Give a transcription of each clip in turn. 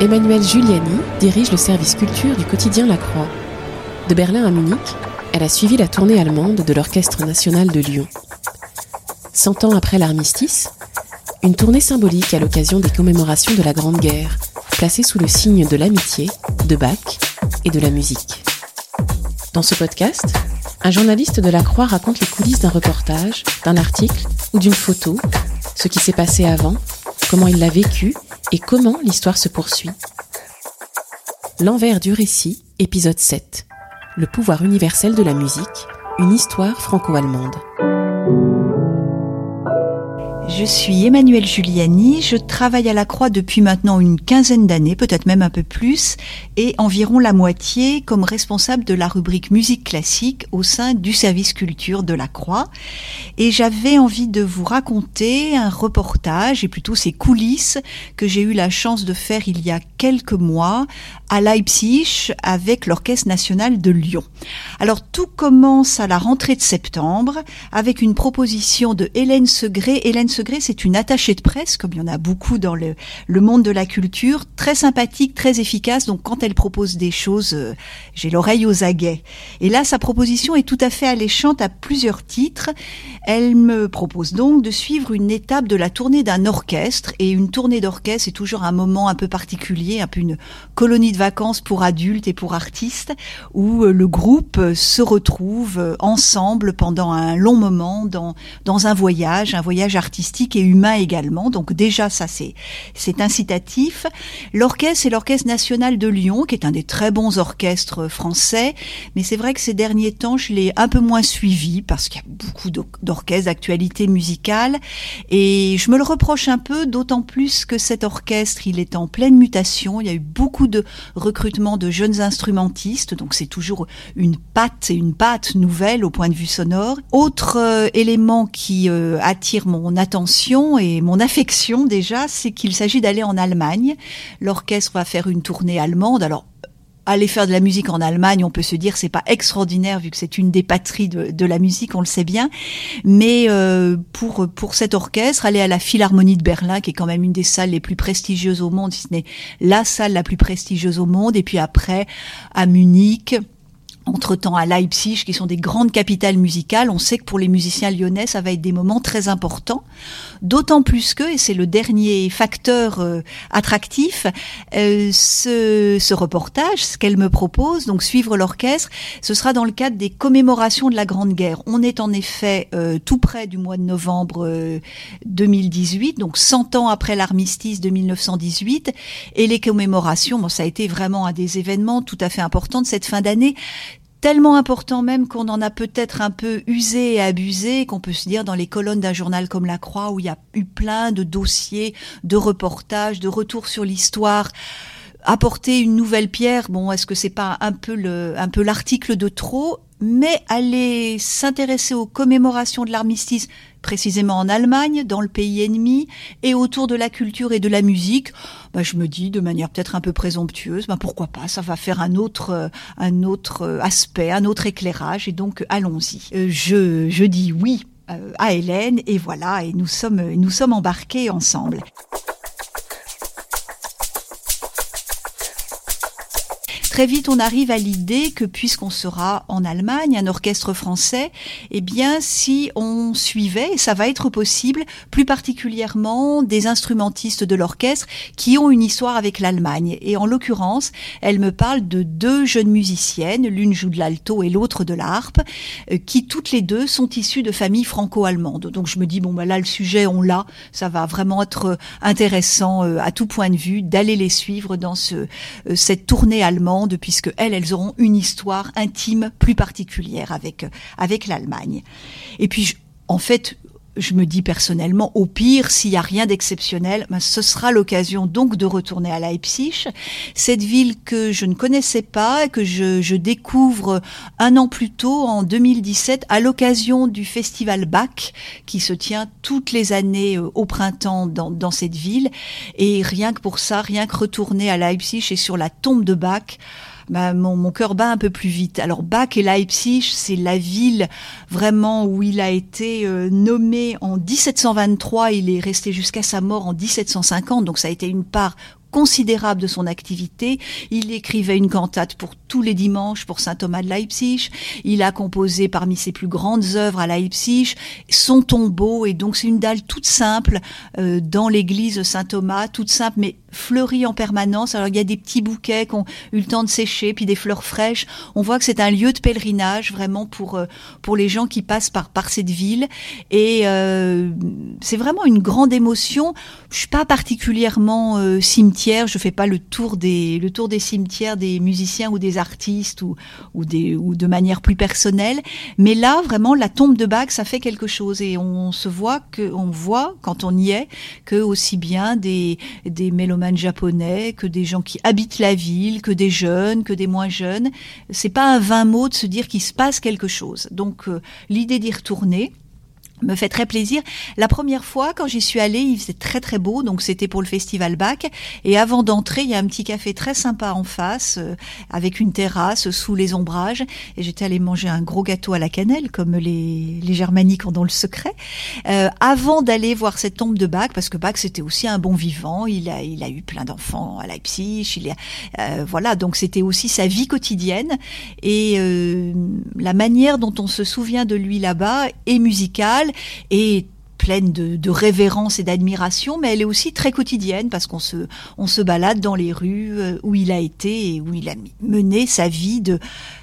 Emmanuelle Giuliani dirige le service culture du quotidien La Croix. De Berlin à Munich, elle a suivi la tournée allemande de l'Orchestre national de Lyon. Cent ans après l'armistice, une tournée symbolique à l'occasion des commémorations de la Grande Guerre, placée sous le signe de l'amitié, de Bach et de la musique. Dans ce podcast, un journaliste de la Croix raconte les coulisses d'un reportage, d'un article ou d'une photo, ce qui s'est passé avant, comment il l'a vécu et comment l'histoire se poursuit. L'envers du récit, épisode 7. Le pouvoir universel de la musique, une histoire franco-allemande. Je suis Emmanuelle Giuliani, je travaille à la Croix depuis maintenant une quinzaine d'années, peut-être même un peu plus, et environ la moitié comme responsable de la rubrique musique classique au sein du service culture de la Croix. Et j'avais envie de vous raconter un reportage, et plutôt ces coulisses, que j'ai eu la chance de faire il y a quelques mois à Leipzig avec l'Orchestre national de Lyon. Alors tout commence à la rentrée de septembre avec une proposition de Hélène Segré. Hélène Segré, c'est une attachée de presse, comme il y en a beaucoup dans le, le monde de la culture, très sympathique, très efficace. Donc quand elle propose des choses, euh, j'ai l'oreille aux aguets. Et là, sa proposition est tout à fait alléchante à plusieurs titres. Elle me propose donc de suivre une étape de la tournée d'un orchestre. Et une tournée d'orchestre, c'est toujours un moment un peu particulier, un peu une colonie de vacances pour adultes et pour artistes, où euh, le groupe euh, se retrouve ensemble pendant un long moment dans, dans un voyage, un voyage artistique et humain également. Donc déjà, ça c'est, incitatif. L'orchestre, c'est l'Orchestre national de Lyon, qui est un des très bons orchestres français. Mais c'est vrai que ces derniers temps, je l'ai un peu moins suivi parce qu'il y a beaucoup d'orchestres d'actualité musicale. Et je me le reproche un peu, d'autant plus que cet orchestre, il est en pleine mutation. Il y a eu beaucoup de recrutement de jeunes instrumentistes, donc c'est toujours une patte et une patte nouvelle au point de vue sonore. Autre euh, élément qui euh, attire mon attention et mon affection déjà, c'est qu'il s'agit d'aller en Allemagne. L'orchestre va faire une tournée allemande. Alors aller faire de la musique en Allemagne, on peut se dire c'est pas extraordinaire vu que c'est une des patries de, la musique, on le sait bien. Mais euh, pour pour cet orchestre, aller à la Philharmonie de Berlin, qui est quand même une des salles les plus prestigieuses au monde, si ce n'est la salle la plus prestigieuse au monde, et puis après à Munich entre-temps à Leipzig, qui sont des grandes capitales musicales, on sait que pour les musiciens lyonnais, ça va être des moments très importants. D'autant plus que, et c'est le dernier facteur euh, attractif, euh, ce, ce, reportage, ce qu'elle me propose, donc suivre l'orchestre, ce sera dans le cadre des commémorations de la Grande Guerre. On est en effet euh, tout près du mois de novembre 2018, donc 100 ans après l'armistice de 1918, et les commémorations, bon, ça a été vraiment un des événements tout à fait importants de cette fin d'année tellement important même qu'on en a peut-être un peu usé et abusé, qu'on peut se dire dans les colonnes d'un journal comme La Croix, où il y a eu plein de dossiers, de reportages, de retours sur l'histoire apporter une nouvelle pierre, bon, est-ce que c'est pas un peu le, un peu l'article de trop? Mais aller s'intéresser aux commémorations de l'armistice, précisément en Allemagne, dans le pays ennemi, et autour de la culture et de la musique, bah, je me dis de manière peut-être un peu présomptueuse, bah, pourquoi pas, ça va faire un autre, euh, un autre euh, aspect, un autre éclairage, et donc allons-y. Euh, je, je dis oui à Hélène, et voilà, et nous sommes, nous sommes embarqués ensemble. Très vite, on arrive à l'idée que puisqu'on sera en Allemagne, un orchestre français, eh bien, si on suivait, et ça va être possible, plus particulièrement des instrumentistes de l'orchestre qui ont une histoire avec l'Allemagne. Et en l'occurrence, elle me parle de deux jeunes musiciennes, l'une joue de l'alto et l'autre de l'harpe, euh, qui toutes les deux sont issues de familles franco-allemandes. Donc je me dis, bon, bah là, le sujet, on l'a, ça va vraiment être intéressant euh, à tout point de vue d'aller les suivre dans ce, euh, cette tournée allemande puisque elles, elles auront une histoire intime plus particulière avec avec l'Allemagne. Et puis, en fait, je me dis personnellement, au pire, s'il n'y a rien d'exceptionnel, ben, ce sera l'occasion donc de retourner à Leipzig, cette ville que je ne connaissais pas, que je, je découvre un an plus tôt, en 2017, à l'occasion du festival Bach, qui se tient toutes les années euh, au printemps dans, dans cette ville. Et rien que pour ça, rien que retourner à Leipzig et sur la tombe de Bach, bah, mon, mon cœur bat un peu plus vite. Alors Bach et Leipzig, c'est la ville vraiment où il a été euh, nommé en 1723. Il est resté jusqu'à sa mort en 1750, donc ça a été une part considérable de son activité. Il écrivait une cantate pour tous les dimanches pour saint Thomas de Leipzig. Il a composé parmi ses plus grandes œuvres à Leipzig son tombeau et donc c'est une dalle toute simple euh, dans l'église Saint Thomas, toute simple mais fleurie en permanence. Alors il y a des petits bouquets qui ont eu le temps de sécher, puis des fleurs fraîches. On voit que c'est un lieu de pèlerinage vraiment pour euh, pour les gens qui passent par par cette ville et euh, c'est vraiment une grande émotion. Je suis pas particulièrement euh, cimetière, je fais pas le tour des le tour des cimetières des musiciens ou des artistes ou ou des ou de manière plus personnelle, mais là vraiment la tombe de Bach ça fait quelque chose et on se voit que on voit quand on y est que aussi bien des des mélomanes japonais, que des gens qui habitent la ville, que des jeunes, que des moins jeunes. C'est pas un vain mot de se dire qu'il se passe quelque chose. Donc euh, l'idée d'y retourner, me fait très plaisir. La première fois, quand j'y suis allée, il faisait très très beau, donc c'était pour le festival Bach. Et avant d'entrer, il y a un petit café très sympa en face, euh, avec une terrasse sous les ombrages. Et j'étais allée manger un gros gâteau à la cannelle, comme les, les germaniques ont le secret, euh, avant d'aller voir cette tombe de Bach, parce que Bach c'était aussi un bon vivant. Il a, il a eu plein d'enfants à Leipzig. Il a, euh, voilà, donc c'était aussi sa vie quotidienne et euh, la manière dont on se souvient de lui là-bas est musicale et pleine de, de révérence et d'admiration, mais elle est aussi très quotidienne parce qu'on se, on se balade dans les rues euh, où il a été et où il a mené sa vie de,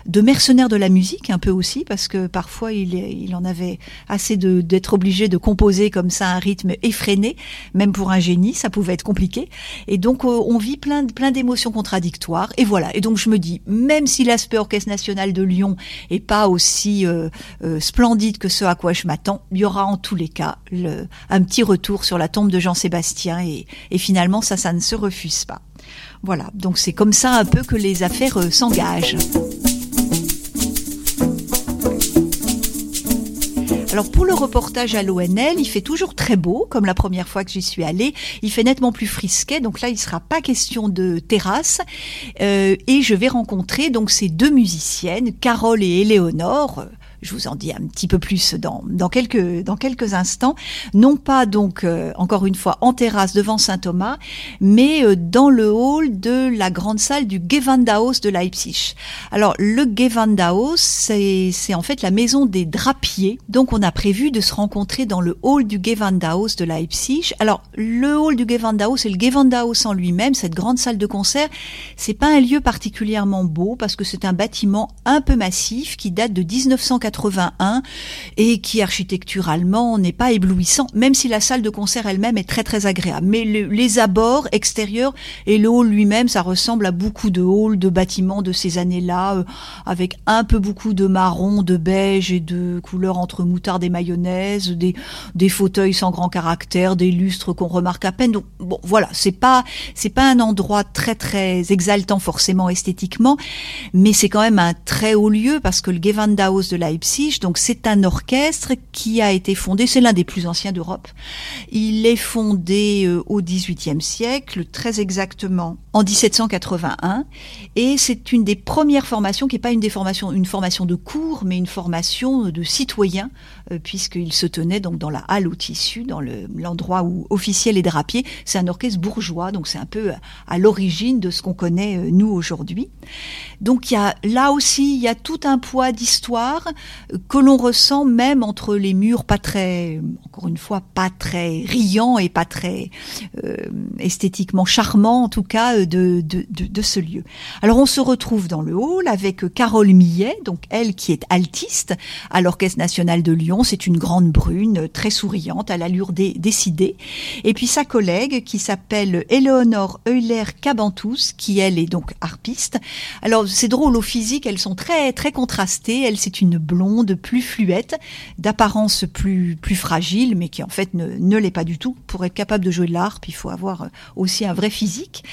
de mercenaire de la musique un peu aussi parce que parfois il, il en avait assez de, d'être obligé de composer comme ça un rythme effréné, même pour un génie, ça pouvait être compliqué. Et donc euh, on vit plein, plein d'émotions contradictoires. Et voilà. Et donc je me dis, même si l'aspect orchestre national de Lyon est pas aussi euh, euh, splendide que ce à quoi je m'attends, il y aura en tous les cas un petit retour sur la tombe de Jean-Sébastien et, finalement ça, ça ne se refuse pas. Voilà, donc c'est comme ça un peu que les affaires euh, s'engagent. Alors pour le reportage à l'ONL, il fait toujours très beau, comme la première fois que j'y suis allée. Il fait nettement plus frisquet, donc là il sera pas question de terrasse. Euh, et je vais rencontrer donc ces deux musiciennes, Carole et Éléonore. Je vous en dis un petit peu plus dans, dans, quelques, dans quelques instants. Non pas donc, euh, encore une fois, en terrasse devant Saint-Thomas, mais euh, dans le hall de la grande salle du Gewandhaus de Leipzig. Alors, le Gewandhaus, c'est en fait la maison des drapiers. Donc, on a prévu de se rencontrer dans le hall du Gewandhaus de Leipzig. Alors, le hall du Gewandhaus et le Gewandhaus en lui-même, cette grande salle de concert, c'est pas un lieu particulièrement beau parce que c'est un bâtiment un peu massif qui date de 1981 et qui architecturalement n'est pas éblouissant, même si la salle de concert elle-même est très très agréable. Mais le- les abords extérieurs et le hall lui-même, ça ressemble à beaucoup de halls de bâtiments de ces années-là, euh, avec un peu beaucoup de marron, de beige et de couleurs entre moutarde et mayonnaise, des, fauteuils sans grand caractère, des lustres qu'on remarque à peine. Donc bon, voilà, c'est pas c'est pas un endroit très très exaltant forcément esthétiquement, mais c'est quand même un très haut lieu parce que le Gewandhaus de Donc c'est un orchestre qui a été fondé, c'est l'un des plus anciens d'Europe. Il est fondé euh, au XVIIIe siècle, très exactement en 1781, et c'est une des premières formations qui n'est pas une des formations, une formation de cours, mais une formation de citoyens, euh, puisqu'il se tenait donc dans la halle au tissu, dans le- l'endroit où officiaient les drapiers. C'est un orchestre bourgeois, donc c'est un peu à l'origine de ce qu'on connaît euh, nous aujourd'hui. Donc il y a là aussi il y a tout un poids d'histoire euh, que l'on ressent même entre les murs pas très encore une fois pas très riants et pas très euh, esthétiquement charmants en tout cas euh, de, de, de, de ce lieu. Alors on se retrouve dans le hall avec Carole Millet, donc elle qui est altiste à l'Orchestre national de Lyon, c'est une grande brune très souriante à l'allure dé- décidée et puis sa collègue qui s'appelle Éléonore Euler-Cabantous qui elle est donc harpiste. Alors c'est drôle au physique, elles sont très très contrastées, elle c'est une blonde blonde, plus fluette, d'apparence plus plus fragile, mais qui en fait ne, ne l'est pas du tout. Pour être capable de jouer de l'harpe, il faut avoir aussi un vrai physique.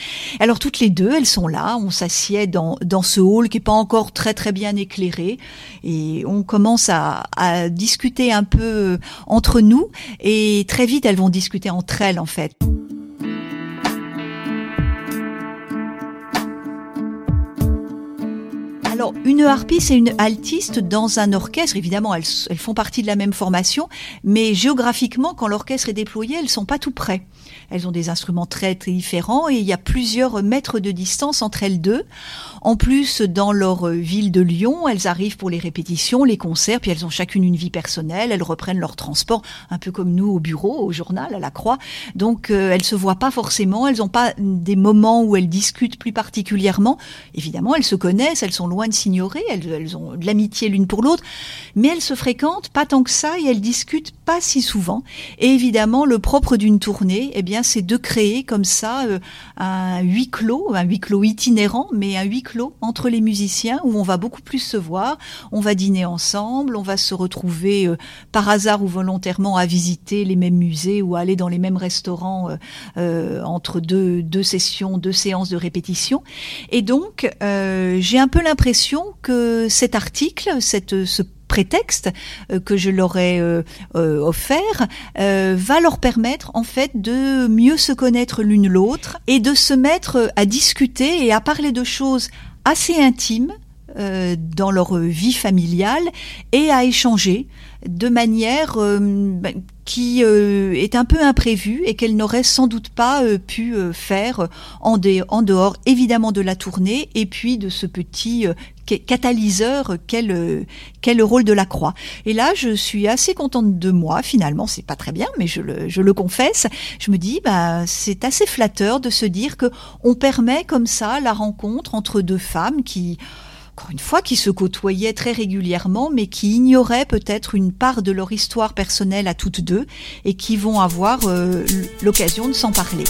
Alors toutes les deux, elles sont là. On s'assied dans dans ce hall qui est pas encore très très bien éclairé, et on commence à, à discuter un peu entre nous. Et très vite, elles vont discuter entre elles en fait. Alors, une harpiste et une altiste dans un orchestre, évidemment, elles, font partie de la même formation, mais géographiquement, quand l'orchestre est déployé, elles sont pas tout près. Elles ont des instruments très, très différents et il y a plusieurs mètres de distance entre elles deux. En plus, dans leur ville de Lyon, elles arrivent pour les répétitions, les concerts, puis elles ont chacune une vie personnelle, elles reprennent leur transport, un peu comme nous au bureau, au journal, à la croix. Donc, euh, elles se voient pas forcément, elles n'ont pas des moments où elles discutent plus particulièrement. Évidemment, elles se connaissent, elles sont loin de s'ignorer, elles, ont de l'amitié l'une pour l'autre, mais elles se fréquentent pas tant que ça et elles discutent pas si souvent. Et évidemment, le propre d'une tournée, eh bien, c'est de créer comme ça euh, un huis clos, un huis clos itinérant, mais un huis clos entre les musiciens où on va beaucoup plus se voir, on va dîner ensemble, on va se retrouver euh, par hasard ou volontairement à visiter les mêmes musées ou à aller dans les mêmes restaurants euh, entre deux, deux sessions, deux séances de répétition. Et donc, j'ai un peu l'impression que cet article, cette, ce prétexte euh, que je leur ai euh, euh, offert va leur permettre en fait de mieux se connaître l'une l'autre et de se mettre à discuter et à parler de choses assez intimes dans leur vie familiale et à échanger de manière qui est un peu imprévue et qu'elle n'aurait sans doute pas pu faire en, en, dehors évidemment de la tournée et puis de ce petit catalyseur qu'est le rôle de la croix. Et là, je suis assez contente de moi, finalement, c'est pas très bien, mais je le, je le confesse. Je me dis, bah, c'est assez flatteur de se dire que on permet comme ça la rencontre entre deux femmes qui, encore une fois, qui se côtoyaient très régulièrement, mais qui ignoraient peut-être une part de leur histoire personnelle à toutes deux et qui vont avoir euh, l'occasion de s'en parler.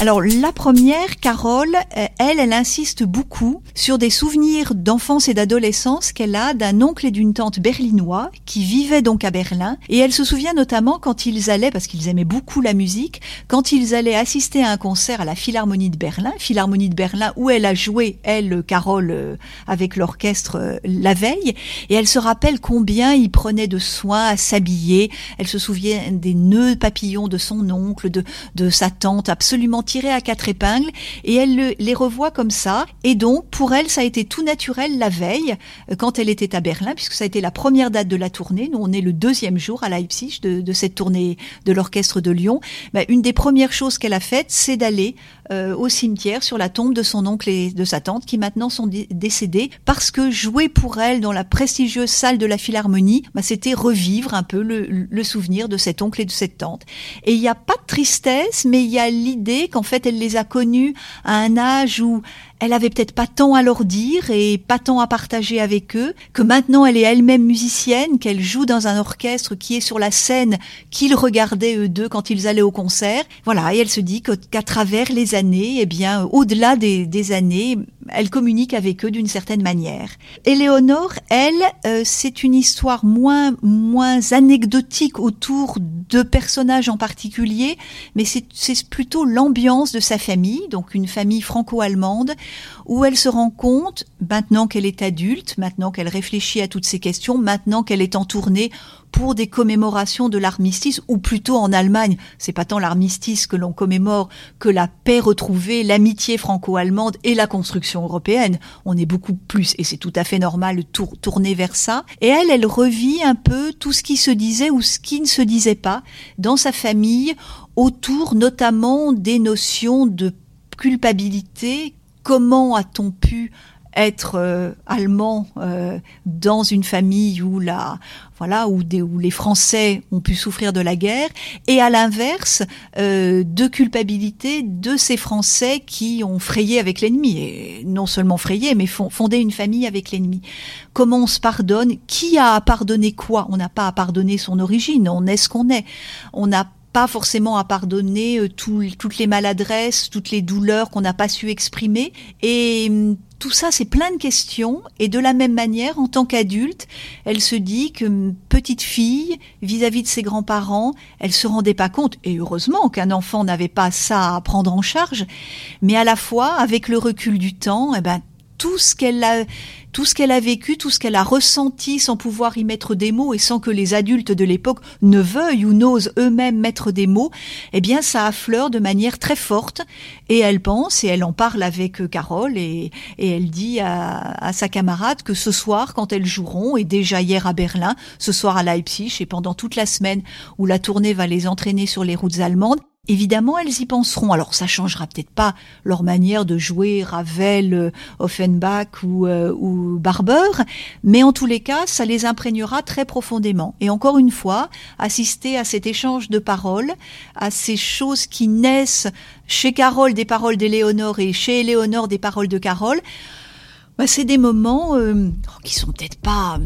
Alors la première, Carole, euh, elle, elle insiste beaucoup sur des souvenirs d'enfance et d'adolescence qu'elle a d'un oncle et d'une tante berlinois qui vivaient donc à Berlin. Et elle se souvient notamment quand ils allaient, parce qu'ils aimaient beaucoup la musique, quand ils allaient assister à un concert à la Philharmonie de Berlin, Philharmonie de Berlin où elle a joué, elle, Carole, euh, avec l'orchestre euh, la veille. Et elle se rappelle combien il prenait de soin à s'habiller. Elle se souvient des nœuds papillons de son oncle, de, de sa tante, absolument tirés à quatre épingles et elle les revoit comme ça. Et donc, pour elle, ça a été tout naturel la veille, euh, quand elle était à Berlin, puisque ça a été la première date de la tournée. Nous, on est le deuxième jour à Leipzig de, cette tournée de l'orchestre de Lyon. Ben, une des premières choses qu'elle a faites, c'est d'aller euh, au cimetière sur la tombe de son oncle et de sa tante qui maintenant sont décédés parce que jouer pour elle dans la prestigieuse salle de la Philharmonie, bah, c'était revivre un peu le, souvenir de cet oncle et de cette tante. Et il n'y a pas de tristesse, mais il y a l'idée qu'en fait elle les a connus à un âge où elle avait peut-être pas tant à leur dire et pas tant à partager avec eux, que maintenant elle est elle-même musicienne, qu'elle joue dans un orchestre qui est sur la scène qu'ils regardaient eux deux quand ils allaient au concert. Voilà, et elle se dit qu'à travers les années, eh bien, au-delà des, années, elle communique avec eux d'une certaine manière. Éléonore, elle, euh, c'est une histoire moins moins anecdotique autour de personnages en particulier, mais c'est plutôt l'ambiance de sa famille, donc une famille franco-allemande où elle se rend compte, maintenant qu'elle est adulte, maintenant qu'elle réfléchit à toutes ces questions, maintenant qu'elle est en tournée pour des commémorations de l'armistice, ou plutôt en Allemagne, c'est pas tant l'armistice que l'on commémore que la paix retrouvée, l'amitié franco-allemande et la construction européenne. On est beaucoup plus, et c'est tout à fait normal, de tourner vers ça. Et elle, elle revit un peu tout ce qui se disait ou ce qui ne se disait pas dans sa famille, autour notamment des notions de culpabilité comment a-t-on pu être euh, allemand euh, dans une famille où la voilà où, des, où les Français ont pu souffrir de la guerre et à l'inverse euh, de culpabilité de ces Français qui ont frayé avec l'ennemi et non seulement frayé mais fondé une famille avec l'ennemi. Comment on se pardonne? Qui a à pardonner quoi? On n'a pas à pardonner son origine. On est ce qu'on est. On n'a pas forcément à pardonner euh, toutes les maladresses, toutes les douleurs qu'on n'a pas su exprimer. Et hum, tout ça, c'est plein de questions. Et de la même manière, en tant qu'adulte, elle se dit que hum, petite fille, vis-à-vis de ses grands-parents, elle se rendait pas compte, et heureusement qu'un enfant n'avait pas ça à prendre en charge, mais à la fois, avec le recul du temps, eh ben, tout ce qu'elle a, tout ce qu'elle a vécu, tout ce qu'elle a ressenti sans pouvoir y mettre des mots et sans que les adultes de l'époque ne veuillent ou n'osent eux-mêmes mettre des mots, eh bien, ça affleure de manière très forte. Et elle pense et elle en parle avec Carole et, elle dit à, sa camarade que ce soir, quand elles joueront, et déjà hier à Berlin, ce soir à Leipzig et pendant toute la semaine où la tournée va les entraîner sur les routes allemandes, Évidemment, elles y penseront. Alors, ça changera peut-être pas leur manière de jouer Ravel, euh, Offenbach ou, euh, ou Barber, mais en tous les cas, ça les imprégnera très profondément. Et encore une fois, assister à cet échange de paroles, à ces choses qui naissent chez Carole des paroles d'Éléonore et chez Éléonore des paroles de Carole, bah, c'est des moments euh, qui sont peut-être pas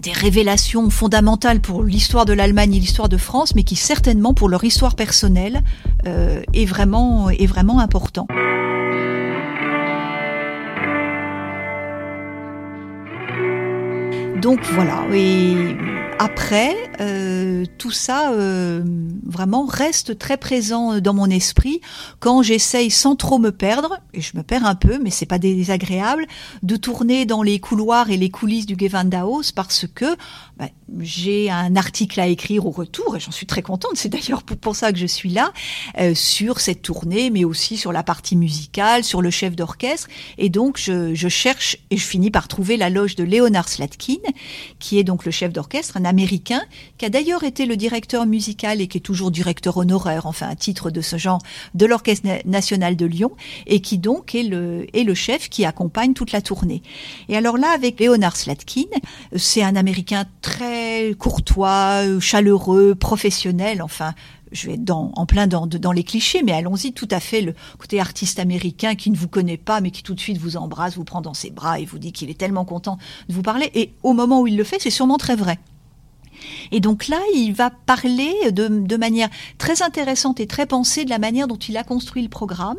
des révélations fondamentales pour l'histoire de l'Allemagne et l'histoire de France, mais qui certainement pour leur histoire personnelle euh, est vraiment est vraiment important. Donc voilà, et après, euh, tout ça euh, vraiment reste très présent dans mon esprit. Quand j'essaye sans trop me perdre, et je me perds un peu, mais c'est pas désagréable, de tourner dans les couloirs et les coulisses du Gewandhaus parce que bah, j'ai un article à écrire au retour, et j'en suis très contente, c'est d'ailleurs pour, ça que je suis là, euh, sur cette tournée, mais aussi sur la partie musicale, sur le chef d'orchestre, et donc je, cherche, et je finis par trouver la loge de Leonard Slatkin, qui est donc le chef d'orchestre, un américain, qui a d'ailleurs été le directeur musical et qui est toujours directeur honoraire, enfin un titre de ce genre, de l'Orchestre national de Lyon, et qui donc est le, chef qui accompagne toute la tournée. Et alors là, avec Leonard Slatkin, c'est un américain très courtois, chaleureux, professionnel, enfin je vais être dans, en plein dans les clichés, mais allons-y tout à fait le côté artiste américain qui ne vous connaît pas, mais qui tout de suite vous embrasse, vous prend dans ses bras et vous dit qu'il est tellement content de vous parler. Et au moment où il le fait, c'est sûrement très vrai. Et donc là, il va parler de, manière très intéressante et très pensée de la manière dont il a construit le programme.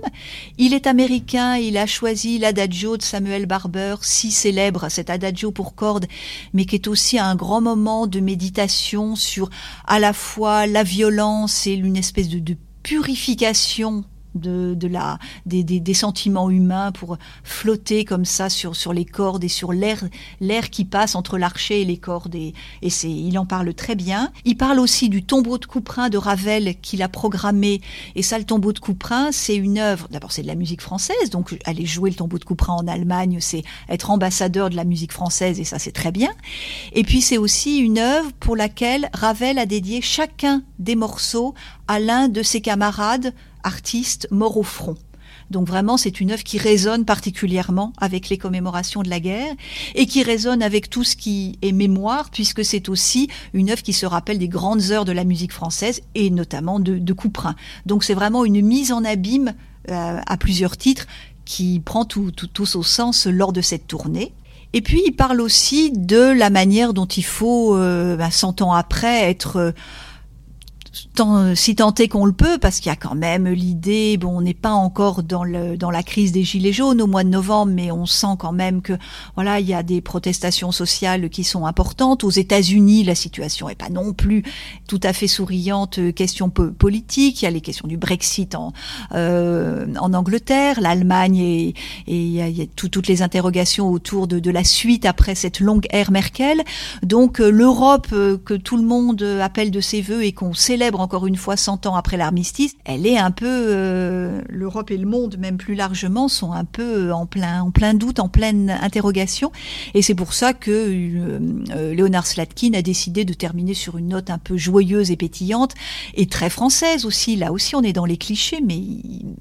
Il est américain, il a choisi l'adagio de Samuel Barber, si célèbre, cet adagio pour cordes, mais qui est aussi un grand moment de méditation sur à la fois la violence et une espèce de purification de, la, des, des, des, sentiments humains pour flotter comme ça sur, sur les cordes et sur l'air, l'air qui passe entre l'archer et les cordes. Et, et c'est, il en parle très bien. Il parle aussi du tombeau de Couperin de Ravel qu'il a programmé. Et ça, le tombeau de Couperin, c'est une œuvre. D'abord, c'est de la musique française. Donc, aller jouer le tombeau de Couperin en Allemagne, c'est être ambassadeur de la musique française. Et ça, c'est très bien. Et puis, c'est aussi une œuvre pour laquelle Ravel a dédié chacun des morceaux à l'un de ses camarades artiste mort au front. Donc vraiment, c'est une œuvre qui résonne particulièrement avec les commémorations de la guerre et qui résonne avec tout ce qui est mémoire, puisque c'est aussi une œuvre qui se rappelle des grandes heures de la musique française et notamment de, de Couperin. Donc c'est vraiment une mise en abîme euh, à plusieurs titres qui prend tout, tout, tout au sens lors de cette tournée. Et puis il parle aussi de la manière dont il faut, euh, ben, 100 ans après, être... Euh, tant, si tant est qu'on le peut, parce qu'il y a quand même l'idée, bon, on n'est pas encore dans, le, dans la crise des gilets jaunes au mois de novembre, mais on sent quand même que, voilà, il y a des protestations sociales qui sont importantes. Aux États-Unis, la situation est pas non plus tout à fait souriante. Euh, question politique, il y a les questions du Brexit en, euh, en Angleterre, l'Allemagne et, et il y a, il y a toutes les interrogations autour de, de la suite après cette longue ère Merkel. Donc euh, l'Europe euh, que tout le monde appelle de ses voeux et qu'on célèbre encore une fois 100 ans après l'armistice, elle est un peu euh, l'Europe et le monde même plus largement sont un peu en plein en plein doute, en pleine interrogation et c'est pour ça que euh, euh, Léonard Slatkin a décidé de terminer sur une note un peu joyeuse et pétillante et très française aussi. Là aussi on est dans les clichés mais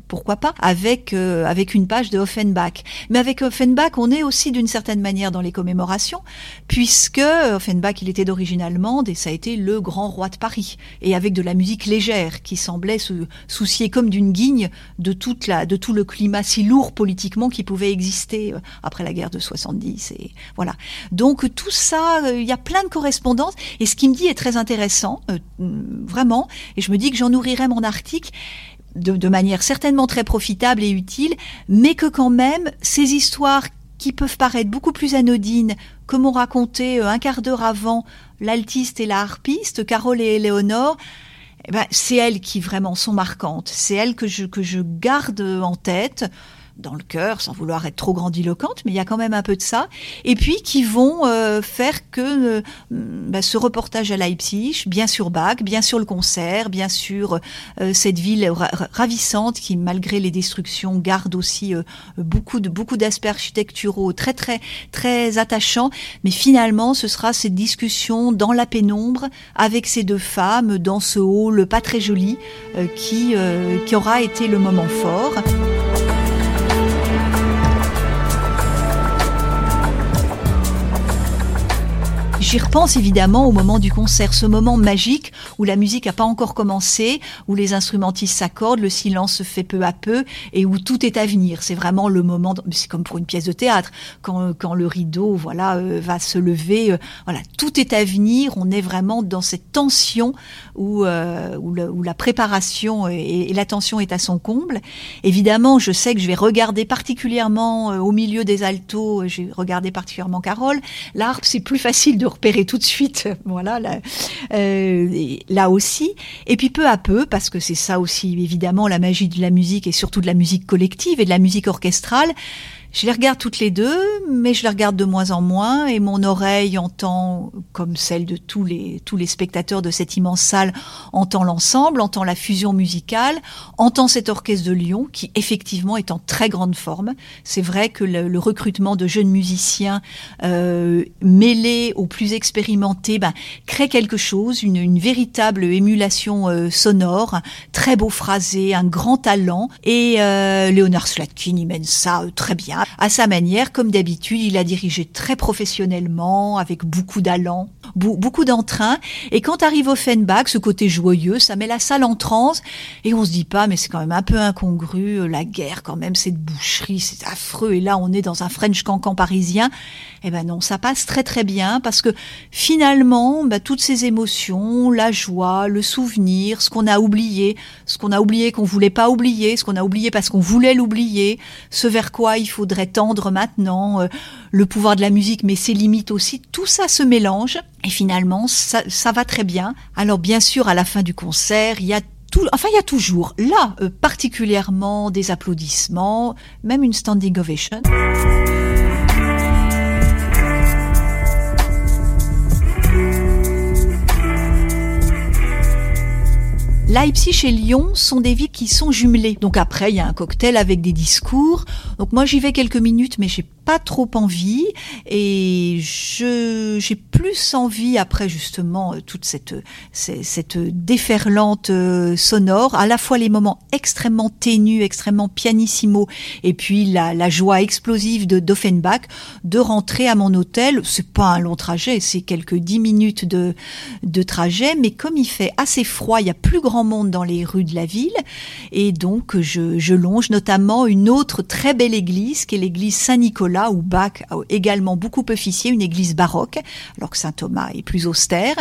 pourquoi pas avec avec une page de Offenbach. Mais avec Offenbach, on est aussi d'une certaine manière dans les commémorations puisque Offenbach il était d'origine allemande et ça a été le grand roi de Paris et avec de la musique légère, qui semblait se soucier comme d'une guigne de toute la, de tout le climat si lourd politiquement qui pouvait exister euh, après la guerre de 70 et voilà. Donc tout ça, euh, il y a plein de correspondances et ce qui me dit est très intéressant, euh, vraiment. Et je me dis que j'en nourrirai mon article. De, manière certainement très profitable et utile, mais que quand même ces histoires qui peuvent paraître beaucoup plus anodines, comme on racontait un quart d'heure avant l'altiste et la harpiste, Carole et Éléonore, eh ben, c'est elles qui vraiment sont marquantes. C'est elles que je, que je garde en tête dans le cœur, sans vouloir être trop grandiloquente, mais il y a quand même un peu de ça. Et puis qui vont euh, faire que euh, bah, ce reportage à Leipzig, bien sûr Bach, bien sûr le concert, bien sûr euh, cette ville ravissante qui, malgré les destructions, garde aussi beaucoup de beaucoup d'aspects architecturaux très très très attachants. Mais finalement, ce sera cette discussion dans la pénombre avec ces deux femmes dans ce hall pas très joli qui qui aura été le moment fort. J'y repense évidemment au moment du concert, ce moment magique où la musique n'a pas encore commencé, où les instrumentistes s'accordent, le silence se fait peu à peu et où tout est à venir. C'est vraiment le moment, c'est comme pour une pièce de théâtre, quand, quand le rideau voilà euh, va se lever, euh, voilà tout est à venir. On est vraiment dans cette tension où euh, où, la préparation et, et, la tension est à son comble. Évidemment, je sais que je vais regarder particulièrement au milieu des altos, j'ai regardé particulièrement Carole. L'harpe, c'est plus facile de tout de suite, voilà, là, euh, là aussi. Et puis peu à peu, parce que c'est ça aussi évidemment la magie de la musique et surtout de la musique collective et de la musique orchestrale, je les regarde toutes les deux, mais je les regarde de moins en moins et mon oreille entend, comme celle de tous les, tous les spectateurs de cette immense salle, entend l'ensemble, entend la fusion musicale, entend cet orchestre de Lyon qui effectivement est en très grande forme. C'est vrai que le, le, recrutement de jeunes musiciens euh, mêlés aux plus expérimentés ben, crée quelque chose, une, une véritable émulation euh, sonore, très beau phrasé, un grand talent et euh, Léonard Slatkin y mène ça euh, très bien à sa manière, comme d'habitude, il a dirigé très professionnellement, avec beaucoup d'allant, beaucoup d'entrain. Et quand arrive Offenbach, ce côté joyeux, ça met la salle en transe. Et on se dit pas, mais c'est quand même un peu incongru, euh, la guerre quand même, cette boucherie, c'est affreux. Et là, on est dans un French cancan parisien. Eh ben non, ça passe très très bien parce que finalement, bah, toutes ces émotions, la joie, le souvenir, ce qu'on a oublié, ce qu'on a oublié qu'on voulait pas oublier, ce qu'on a oublié parce qu'on voulait l'oublier, ce vers quoi il faudrait tendre maintenant, euh, le pouvoir de la musique, mais ses limites aussi, tout ça se mélange et finalement ça, va très bien. Alors bien sûr, à la fin du concert, il y a tout, enfin, il y a toujours, là, euh, particulièrement des applaudissements, même une standing ovation. Leipzig et Lyon sont des villes qui sont jumelées. Donc après, il y a un cocktail avec des discours. Donc moi, j'y vais quelques minutes, mais j'ai pas trop envie et je j'ai plus envie après justement euh, toute cette cette déferlante euh, sonore à la fois les moments extrêmement ténus extrêmement pianissimo et puis la, la joie explosive de d'Offenbach de rentrer à mon hôtel. C'est pas un long trajet c'est quelques dix minutes de de trajet mais comme il fait assez froid il y a plus grand monde dans les rues de la ville et donc je je longe notamment une autre très belle église qui est l'église Saint-Nicolas là où Bach a également beaucoup officié, une église baroque, alors que saint Thomas est plus austère.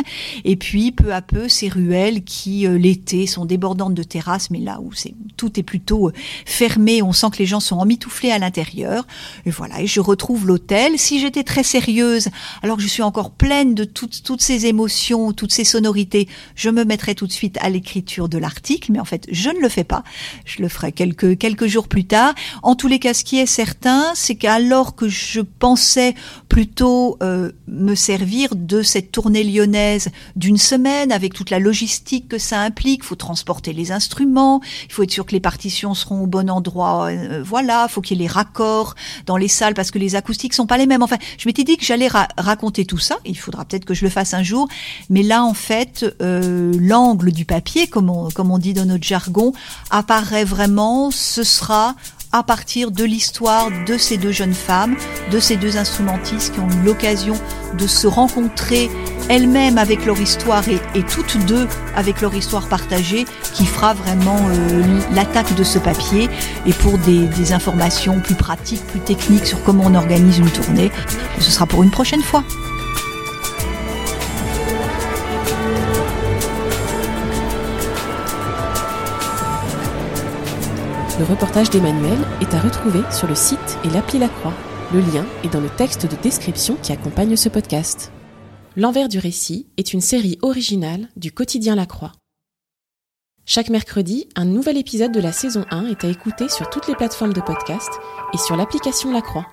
Et puis peu à peu ces ruelles qui euh, l'été sont débordantes de terrasses, mais là où c'est tout est plutôt euh, fermé, on sent que les gens sont emmitouflés à l'intérieur. Et voilà, et je retrouve l'hôtel. Si j'étais très sérieuse, alors que je suis encore pleine de toutes toutes ces émotions, toutes ces sonorités, je me mettrais tout de suite à l'écriture de l'article, mais en fait je ne le fais pas. Je le ferai quelques quelques jours plus tard. En tous les cas, ce qui est certain, c'est qu'alors que je pensais plutôt euh, me servir de cette tournée lyonnaise d'une semaine avec toute la logistique que ça implique. Il faut transporter les instruments, il faut être sûr que les partitions seront au bon endroit. Euh, voilà, faut qu'il y ait les raccords dans les salles parce que les acoustiques sont pas les mêmes. Enfin, je m'étais dit que j'allais raconter tout ça. Il faudra peut-être que je le fasse un jour. Mais là, en fait, euh, l'angle du papier, comme on, comme on dit dans notre jargon, apparaît vraiment. Ce sera à partir de l'histoire de ces deux jeunes femmes, de ces deux instrumentistes qui ont eu l'occasion de se rencontrer elles-mêmes avec leur histoire et, toutes deux avec leur histoire partagée, qui fera vraiment euh, l'attaque de ce papier. Et pour des, des informations plus pratiques, plus techniques sur comment on organise une tournée, ce sera pour une prochaine fois. Le reportage d'Emmanuel est à retrouver sur le site et l'appli La Croix. Le lien est dans le texte de description qui accompagne ce podcast. L'envers du récit est une série originale du quotidien La Croix. Chaque mercredi, un nouvel épisode de la saison 1 est à écouter sur toutes les plateformes de podcast et sur l'application La Croix.